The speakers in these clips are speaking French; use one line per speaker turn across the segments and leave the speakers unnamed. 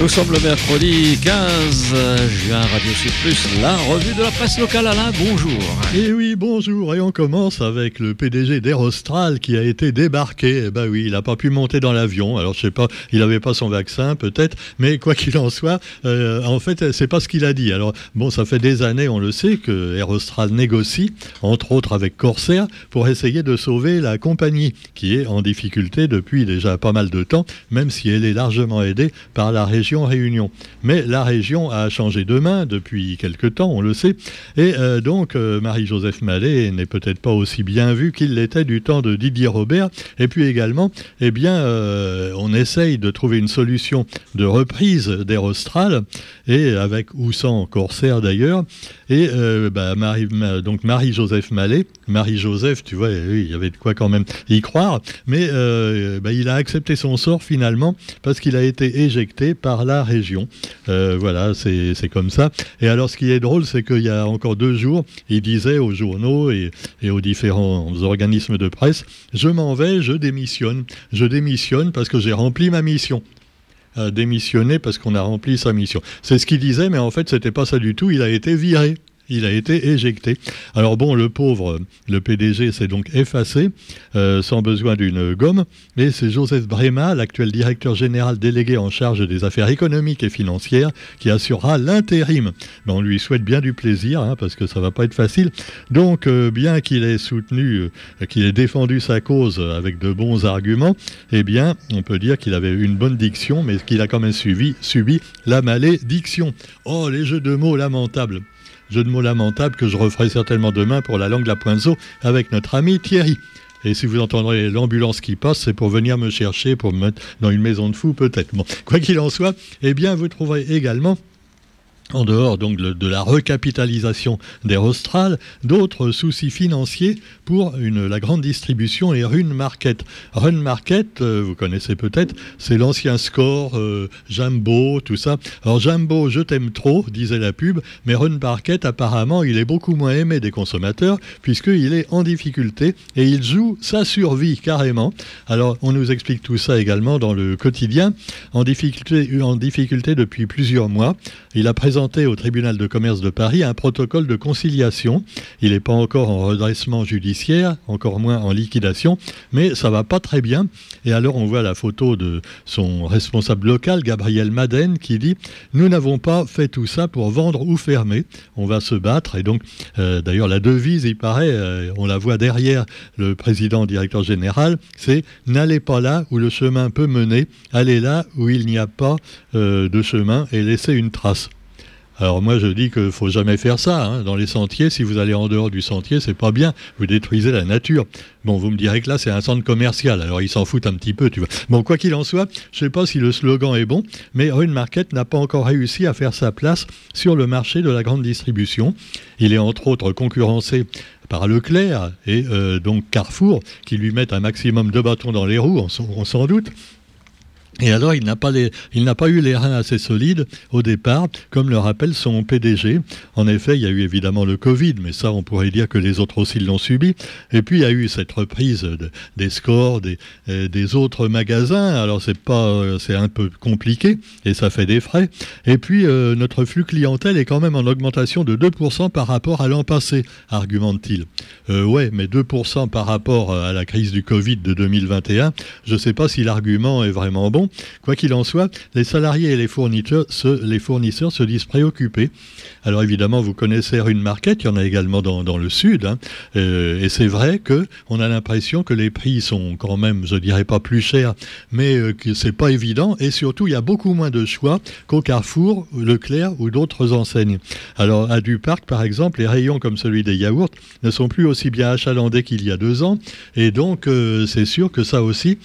Nous sommes le mercredi 15 juin, Radio Sud Plus, la revue de la presse locale. Alain, bonjour.
Et eh oui, bonjour. Et on commence avec le PDG d'Air Austral qui a été débarqué. Eh ben oui, il n'a pas pu monter dans l'avion. Alors je sais pas, il n'avait pas son vaccin peut-être, mais quoi qu'il en soit, euh, en fait, c'est pas ce qu'il a dit. Alors bon, ça fait des années, on le sait, que Air Austral négocie, entre autres avec Corsair, pour essayer de sauver la compagnie qui est en difficulté depuis déjà pas mal de temps, même si elle est largement aidée par la région Réunion. Mais la région a changé de main depuis quelque temps, on le sait, et euh, donc euh, Marie-Joseph Mallet n'est peut-être pas aussi bien vue qu'il l'était du temps de Didier Robert. Et puis également, eh bien, euh, on essaye de trouver une solution de reprise d'Air Austral, et avec ou sans Corsair d'ailleurs. Et bah, donc Marie-Joseph Mallet, Marie-Joseph, tu vois, il y avait de quoi quand même y croire, mais bah, il a accepté son sort finalement parce qu'il a été éjecté par la région. Euh, voilà, c'est comme ça. Et alors, ce qui est drôle, c'est qu'il y a encore deux jours, il disait aux journaux et, aux différents organismes de presse, je m'en vais, je démissionne. Je démissionne parce que j'ai rempli ma mission euh, démissionner parce qu'on a rempli sa mission. C'est ce qu'il disait, mais en fait, c'était pas ça du tout. Il a été viré il a été éjecté. Alors bon, le pauvre, le PDG s'est donc effacé euh, sans besoin d'une gomme, mais c'est Joseph Brema, l'actuel directeur général délégué en charge des affaires économiques et financières, qui assurera l'intérim. on lui souhaite bien du plaisir, hein, parce que ça va pas être facile. Donc, euh, bien qu'il ait soutenu, euh, qu'il ait défendu sa cause avec de bons arguments, eh bien, on peut dire qu'il avait une bonne diction, mais qu'il a quand même subi, subi la malédiction. Oh, les jeux de mots lamentables jeu de mots lamentable que je referai certainement demain pour la langue la pointeau avec notre ami Thierry. Et si vous entendrez l'ambulance qui passe, c'est pour venir me chercher, pour me mettre dans une maison de fous peut-être. Quoi qu'il en soit, eh bien, vous trouverez également en dehors donc de la recapitalisation d'Air Austral, d'autres soucis financiers pour une, la grande distribution et Run Market. Run Market, euh, vous connaissez peut-être, c'est l'ancien score, euh, Jumbo, tout ça. Alors Jumbo, je t'aime trop, disait la pub, mais Run Market, apparemment, il est beaucoup moins aimé des consommateurs puisqu'il est en difficulté et il joue sa survie carrément. Alors on nous explique tout ça également dans le quotidien, en difficulté, en difficulté depuis plusieurs mois. Il a présenté au tribunal de commerce de Paris un protocole de conciliation. Il n'est pas encore en redressement judiciaire, encore moins en liquidation, mais ça va pas très bien. Et alors on voit la photo de son responsable local, Gabriel Madden, qui dit Nous n'avons pas fait tout ça pour vendre ou fermer. On va se battre. Et donc, euh, d'ailleurs, la devise, il paraît, euh, on la voit derrière le président directeur général, c'est N'allez pas là où le chemin peut mener, allez là où il n'y a pas euh, de chemin et laissez une trace. Alors moi je dis qu'il faut jamais faire ça. Hein. Dans les sentiers, si vous allez en dehors du sentier, c'est pas bien. Vous détruisez la nature. Bon, vous me direz que là c'est un centre commercial. Alors ils s'en foutent un petit peu, tu vois. Bon, quoi qu'il en soit, je sais pas si le slogan est bon, mais Rune Market n'a pas encore réussi à faire sa place sur le marché de la grande distribution. Il est entre autres concurrencé par Leclerc et euh, donc Carrefour, qui lui mettent un maximum de bâtons dans les roues, on s'en doute. Et alors, il n'a pas, pas eu les reins assez solides au départ, comme le rappelle son PDG. En effet, il y a eu évidemment le Covid, mais ça, on pourrait dire que les autres aussi l'ont subi. Et puis, il y a eu cette reprise des scores des, euh, des, autres magasins. Alors, c'est pas, euh, c'est un peu compliqué et ça fait des frais. Et puis, euh, notre flux clientèle est quand même en augmentation de 2% par rapport à l'an passé, argumente-t-il. Euh, ouais, mais 2% par rapport à la crise du Covid de 2021, je ne sais pas si l'argument est vraiment bon. Quoi qu'il en soit, les salariés et les fournisseurs, se, disent préoccupés. Alors évidemment, vous connaissez une Market, il y en a également dans, le sud, hein. euh, et c'est vrai que on a l'impression que les prix sont quand même, je dirais pas plus chers, mais euh, que c'est pas évident, et surtout il y a beaucoup moins de choix qu'au Carrefour, Leclerc ou d'autres enseignes. Alors à Duparc, par exemple, les rayons comme celui des yaourts ne sont plus aussi bien achalandés qu'il y a deux ans, et donc euh, c'est sûr que ça aussi,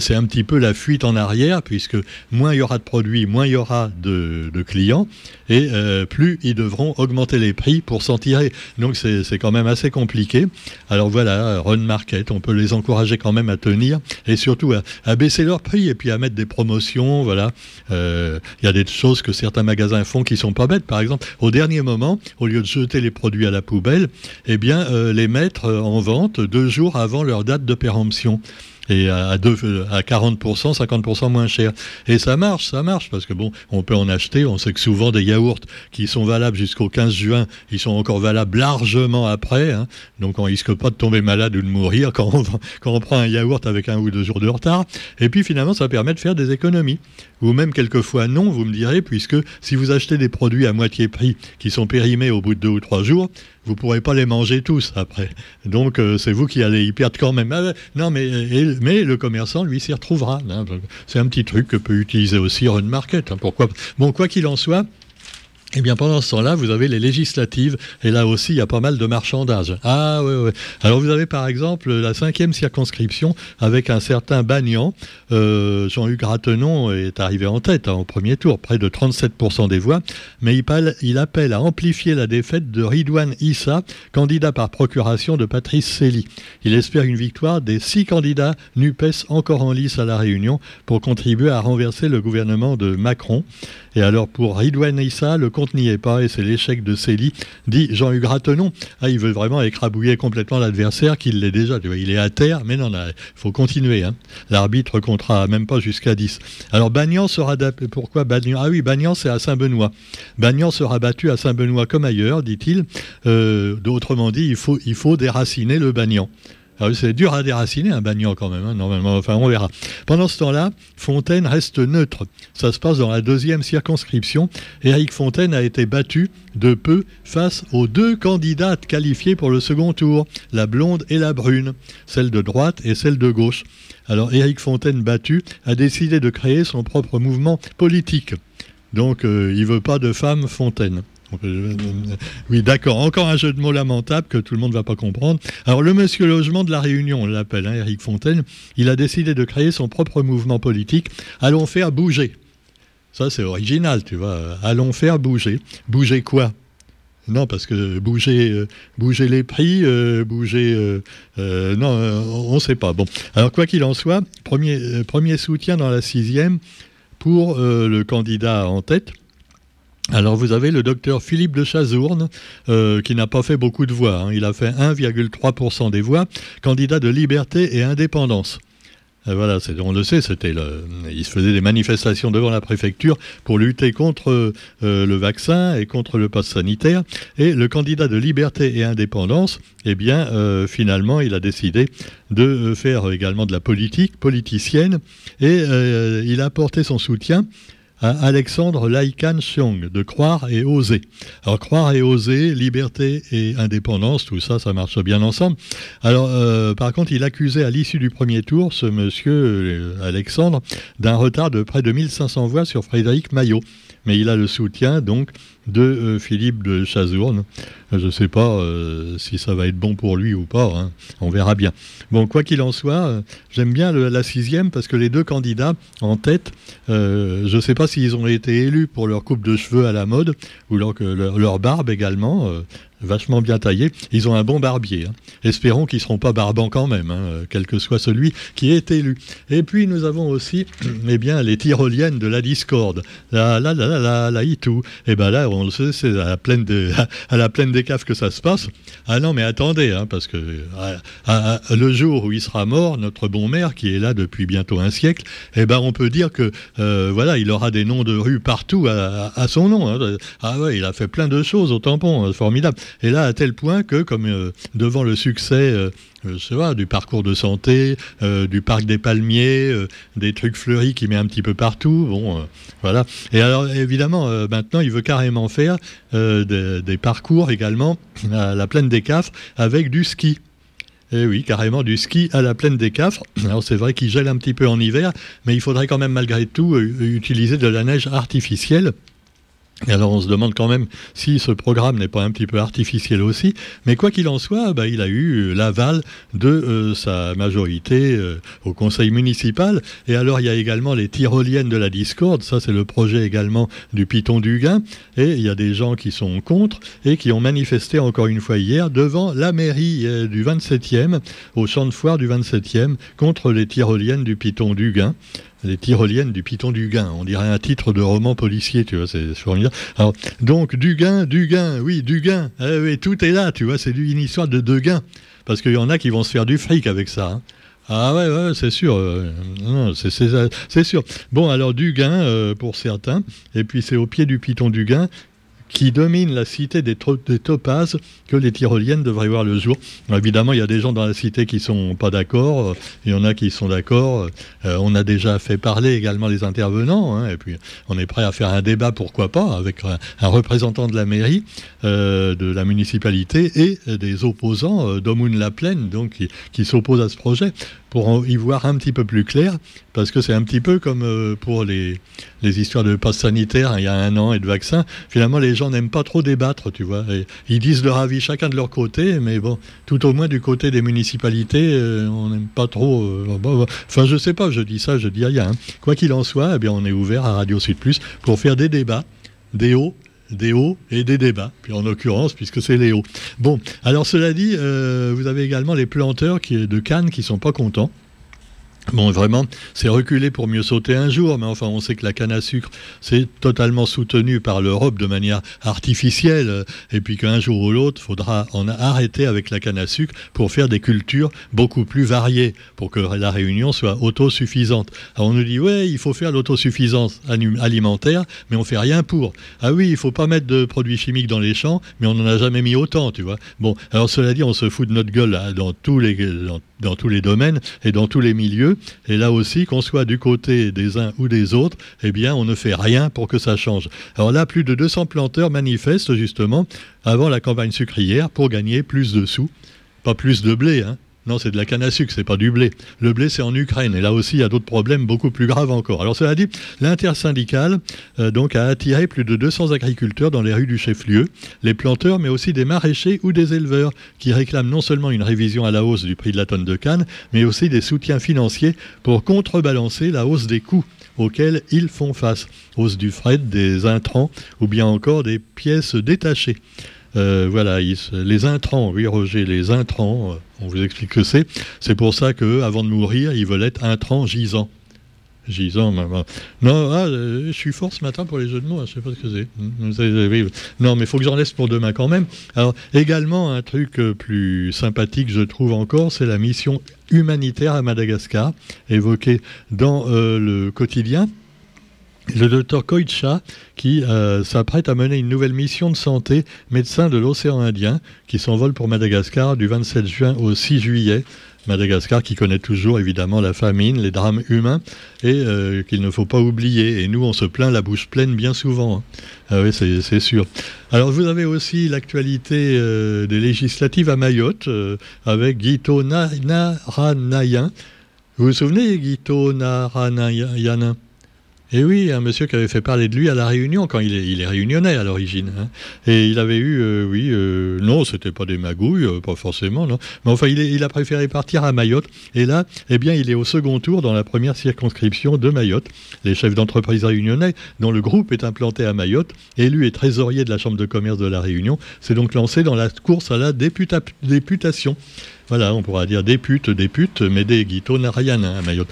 c'est un petit peu la fuite en arrière puisque moins il y aura de produits, moins il y aura de, clients, et euh, plus ils devront augmenter les prix pour s'en tirer. Donc c'est quand même assez compliqué. Alors voilà, Run Market, on peut les encourager quand même à tenir, et surtout à, baisser leurs prix, et puis à mettre des promotions. Voilà, euh, il y a des choses que certains magasins font qui sont pas bêtes. Par exemple, au dernier moment, au lieu de jeter les produits à la poubelle, eh bien, euh, les mettre en vente deux jours avant leur date de péremption. Et à, deux, à 40%, 50% moins cher. Et ça marche, ça marche, parce que bon, on peut en acheter. On sait que souvent des yaourts qui sont valables jusqu'au 15 juin, ils sont encore valables largement après. Hein. donc on risque pas de tomber malade ou de mourir quand on, quand on prend un yaourt avec un ou deux jours de retard. Et puis finalement, ça permet de faire des économies. Ou même quelquefois non, vous me direz, puisque si vous achetez des produits à moitié prix qui sont périmés au bout de deux ou trois jours, vous ne pourrez pas les manger tous après. Donc euh, c'est vous qui allez y perdre quand même. Ah, non, mais, mais le commerçant, lui, s'y retrouvera. Hein. C'est un petit truc que peut utiliser aussi Run Market. Hein. pourquoi Bon, quoi qu'il en soit, eh bien, pendant ce temps-là, vous avez les législatives, et là aussi, il y a pas mal de marchandage. Ah, oui, oui. Alors, vous avez par exemple la cinquième circonscription avec un certain Bagnan. Euh, Jean-Hugues Ratenon est arrivé en tête hein, au premier tour, près de 37% des voix, mais il, appelle à amplifier la défaite de Ridouane Issa, candidat par procuration de Patrice Cély. Il espère une victoire des six candidats NUPES encore en lice à la Réunion pour contribuer à renverser le gouvernement de Macron. Et alors, pour Ridouane Issa, le n'y est pas et c'est l'échec de Célie, dit Jean-Hugues Ratenon. Ah, il veut vraiment écrabouiller complètement l'adversaire, qu'il l'est déjà. il est à terre, mais non, il faut continuer. Hein. L'arbitre comptera même pas jusqu'à 10. Alors Bagnan sera... Pourquoi Bagnan? Ah oui, Bagnan, c'est à Saint-Benoît. Bagnan sera battu à Saint-Benoît comme ailleurs, dit-il. Euh, Autrement dit, il faut, il faut déraciner le Bagnan. Ah c'est dur à déraciner un bagnon quand même, hein, normalement. Enfin, on verra. Pendant ce temps-là, Fontaine reste neutre. Ça se passe dans la deuxième circonscription. Éric Fontaine a été battu de peu face aux deux candidates qualifiées pour le second tour, la blonde et la brune, celle de droite et celle de gauche. Alors, Éric Fontaine battu a décidé de créer son propre mouvement politique. Donc, euh, il veut pas de femme Fontaine. Oui, d'accord. Encore un jeu de mots lamentable que tout le monde ne va pas comprendre. Alors, le monsieur logement de la Réunion, on l'appelle, hein, Eric Fontaine, il a décidé de créer son propre mouvement politique. Allons faire bouger. Ça, c'est original, tu vois. Allons faire bouger. Bouger quoi? Non, parce que bouger, euh, bouger les prix, euh, bouger... Euh, non, on ne sait pas. Bon, alors quoi qu'il en soit, premier soutien dans la sixième pour le candidat en tête, alors vous avez le docteur Philippe de Chazourne, euh, qui n'a pas fait beaucoup de voix. Hein. Il a fait 1,3% des voix, candidat de liberté et indépendance. voilà, on le sait, c'était il se faisait des manifestations devant la préfecture pour lutter contre euh, le vaccin et contre le pass sanitaire. Et le candidat de liberté et indépendance, eh bien, euh, finalement, il a décidé de faire également de la politique, politicienne, et il a apporté son soutien Alexandre Laikan Xiong, de Croire et Oser. Alors, Croire et Oser, liberté et indépendance, tout ça, ça marche bien ensemble. Alors, euh, par contre, il accusait à l'issue du premier tour, ce monsieur euh, Alexandre, d'un retard de près de 1500 voix sur Frédéric Maillot. Mais il a le soutien, donc, de euh, Philippe de Chazourne. Je ne sais pas euh, si ça va être bon pour lui ou pas, hein. on verra bien. Bon, quoi qu'il en soit, euh, j'aime bien la sixième parce que les deux candidats en tête, je ne sais pas s'ils ont été élus pour leur coupe de cheveux à la mode ou leur, leur barbe également vachement bien taillés. Ils ont un bon barbier. Hein. Espérons qu'ils ne seront pas barbants quand même, hein, quel que soit celui qui est élu. Et puis nous avons aussi eh bien, les tyroliennes de la discorde. La la la la la, la Et eh bien là, on le sait, c'est à la plaine de, à la plaine des caves que ça se passe. Ah non, mais attendez, hein, parce que le jour où il sera mort, notre bon maire, qui est là depuis bientôt un siècle, eh ben on peut dire que euh, voilà, il aura des noms de rues partout à, son nom. Ah ouais, il a fait plein de choses au tampon, formidable. Et là, à tel point que, comme euh, devant le succès euh, euh du parcours de santé, du parc des palmiers, des trucs fleuris qu'il met un petit peu partout. Bon, voilà. Et alors, évidemment, maintenant, il veut carrément faire des, parcours également à la plaine des Cafres avec du ski. Et eh oui, carrément du ski à la plaine des Cafres. Alors c'est vrai qu'il gèle un petit peu en hiver, mais il faudrait quand même malgré tout utiliser de la neige artificielle. Alors on se demande quand même si ce programme n'est pas un petit peu artificiel aussi, mais quoi qu'il en soit, bah, il a eu l'aval de euh, sa majorité euh, au conseil municipal. Et alors il y a également les tyroliennes de la discorde, ça c'est le projet également du Piton du Gain, et il y a des gens qui sont contre et qui ont manifesté encore une fois hier devant la mairie euh, du 27e, au champ de foire du 27e, contre les tyroliennes du Piton du Gain les tyroliennes du Piton du Gain. On dirait un titre de roman policier, tu vois, c'est formidable. Alors, donc, Dugain, Dugain, oui, Dugain, eh oui, tout est là, tu vois, c'est une histoire de Degain. Parce qu'il y en a qui vont se faire du fric avec ça. Hein. Ah ouais, c'est sûr. c'est sûr. Bon, alors du gain pour certains, et puis c'est au pied du piton du gain qui domine la cité des, topazes que les tyroliennes devraient voir le jour. évidemment, il y a des gens dans la cité qui sont pas d'accord, il y en a qui sont d'accord. Euh, on a déjà fait parler également les intervenants, hein, et puis on est prêt à faire un débat, pourquoi pas, avec un, représentant de la mairie, euh, de la municipalité et des opposants euh, la Plaine, donc qui, qui s'opposent à ce projet pour y voir un petit peu plus clair, parce que c'est un petit peu comme euh, pour les, les histoires de passe sanitaire hein, il y a un an et de vaccins. Finalement, les gens n'aiment pas trop débattre, tu vois. ils disent leur avis chacun de leur côté, mais bon, tout au moins du côté des municipalités, euh, on n'aime pas trop. Euh, enfin, je sais pas, je dis ça, je dis rien. Hein. Quoi qu'il en soit, eh bien, on est ouvert à Radio Sud Plus pour faire des débats, des hauts des hauts et des débats, puis en l'occurrence, puisque c'est les hauts. Bon, alors cela dit, euh, vous avez également les planteurs qui, de Cannes qui sont pas contents. Bon, vraiment, c'est reculé pour mieux sauter un jour, mais enfin, on sait que la canne à sucre, c'est totalement soutenu par l'Europe de manière artificielle, et puis qu'un jour ou l'autre, il faudra en arrêter avec la canne à sucre pour faire des cultures beaucoup plus variées, pour que la Réunion soit autosuffisante. Alors on nous dit, ouais, il faut faire l'autosuffisance alimentaire, mais on fait rien pour. Ah oui, il faut pas mettre de produits chimiques dans les champs, mais on n'en a jamais mis autant, tu vois. Bon, alors cela dit, on se fout de notre gueule dans tous les, dans tous les domaines et dans tous les milieux. Et là aussi, qu'on soit du côté des uns ou des autres, eh bien, on ne fait rien pour que ça change. Alors là, plus de 200 planteurs manifestent justement avant la campagne sucrière pour gagner plus de sous. Pas plus de blé, hein, non, c'est de la canne à sucre, c'est pas du blé. Le blé, c'est en Ukraine. Et là aussi, il y a d'autres problèmes beaucoup plus graves encore. Alors, cela dit, l'intersyndicale euh, a attiré plus de 200 agriculteurs dans les rues du chef-lieu, les planteurs, mais aussi des maraîchers ou des éleveurs, qui réclament non seulement une révision à la hausse du prix de la tonne de canne, mais aussi des soutiens financiers pour contrebalancer la hausse des coûts auxquels ils font face. Hausse du fret, des intrants ou bien encore des pièces détachées. Euh, voilà, les intrants, oui Roger, les intrants, euh, on vous explique que c'est. C'est pour ça qu'avant de mourir, ils veulent être intrants gisants. Gisant, non, ah, euh, je suis fort ce matin pour les jeux de mots, je hein, je sais pas ce que c'est. Non, mais il faut que j'en laisse pour demain quand même. Alors, également, un truc plus sympathique, je trouve encore, c'est la mission humanitaire à Madagascar, évoquée dans le quotidien le docteur Koicha qui euh, s'apprête à mener une nouvelle mission de santé, médecin de l'océan Indien, qui s'envole pour Madagascar du 27 juin au 6 juillet. Madagascar qui connaît toujours évidemment la famine, les drames humains, et euh, qu'il ne faut pas oublier. Et nous, on se plaint la bouche pleine bien souvent. Hein. Ah oui, c'est sûr. Alors vous avez aussi l'actualité euh, des législatives à Mayotte, avec Guito Naranayan. Vous vous souvenez, Guito Naranayan? Et oui, un monsieur qui avait fait parler de lui à la Réunion, quand il est, il est réunionnais à l'origine. Hein. Et il avait eu, euh, oui, euh, non, c'était pas des magouilles, euh, pas forcément, non. Mais enfin, il, il, a préféré partir à Mayotte. Et là, eh bien, il est au second tour dans la première circonscription de Mayotte. Les chefs d'entreprise réunionnais, dont le groupe est implanté à Mayotte, élu et trésorier de la Chambre de commerce de la Réunion, s'est donc lancé dans la course à la députation. Voilà, on pourra dire des putes, des putes, mais des guitos n'a rien à Mayotte.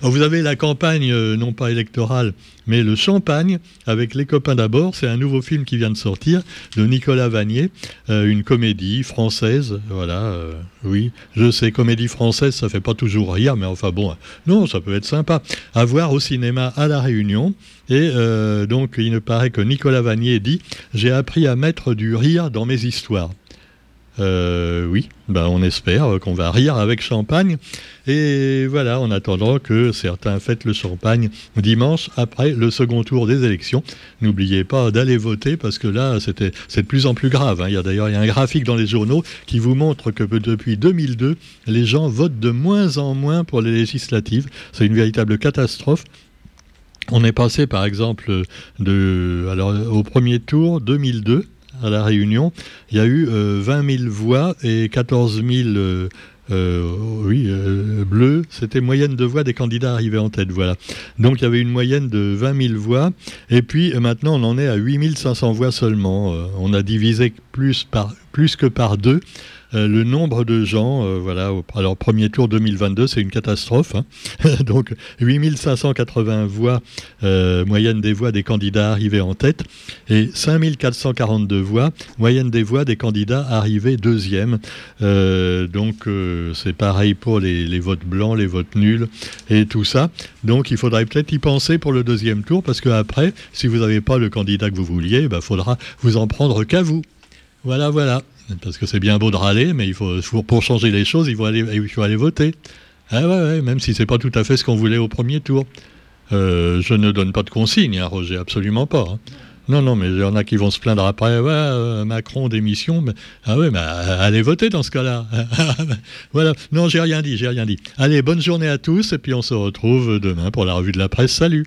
Vous avez la campagne, euh, non pas électorale, mais le champagne, avec Les copains d'abord. C'est un nouveau film qui vient de sortir, de Nicolas Vanier, euh, une comédie française. Voilà, euh, oui, je sais, comédie française, ça fait pas toujours rire, mais enfin bon, non, ça peut être sympa. À voir au cinéma à La Réunion. Et donc, il ne paraît que Nicolas Vanier dit J'ai appris à mettre du rire dans mes histoires. Euh, oui, ben on espère qu'on va rire avec champagne. Et voilà, en attendant que certains fêtent le champagne dimanche après le second tour des élections. N'oubliez pas d'aller voter parce que là, c'est de plus en plus grave. Hein. Il y a d'ailleurs il y a un graphique dans les journaux qui vous montre que depuis 2002, les gens votent de moins en moins pour les législatives. C'est une véritable catastrophe. On est passé par exemple de, alors, au premier tour 2002 à La Réunion, il y a eu 20 euh, 000 voix et 14 000 euh, euh, oui, bleus. C'était moyenne de voix des candidats arrivés en tête. Voilà. Donc il y avait une moyenne de 20 000 voix. Et puis maintenant, on en est à 8 500 voix seulement. on a divisé plus, par, plus que par deux euh, le nombre de gens, euh, voilà, alors premier tour 2022, c'est une catastrophe. Hein. Donc 8580 voix, euh, moyenne des voix des candidats arrivés en tête, et 5442 voix, moyenne des voix des candidats arrivés deuxième. donc c'est pareil pour les, votes blancs, les votes nuls et tout ça. Donc il faudrait peut-être y penser pour le deuxième tour, parce qu'après, si vous n'avez pas le candidat que vous vouliez, il bah, faudra vous en prendre qu'à vous. Voilà, voilà. Parce que c'est bien beau de râler, mais il faut, pour changer les choses, il faut aller, il faut aller voter. Ah ouais, même si c'est pas tout à fait ce qu'on voulait au premier tour. Euh, je ne donne pas de consignes, hein, Roger, absolument pas. Hein. Non, non, mais il y en a qui vont se plaindre après. Ouais, euh, Macron démission. Ah ouais, mais euh, allez voter dans ce cas-là. voilà. Non, j'ai rien dit, j'ai rien dit. Allez, bonne journée à tous, et puis on se retrouve demain pour la revue de la presse. Salut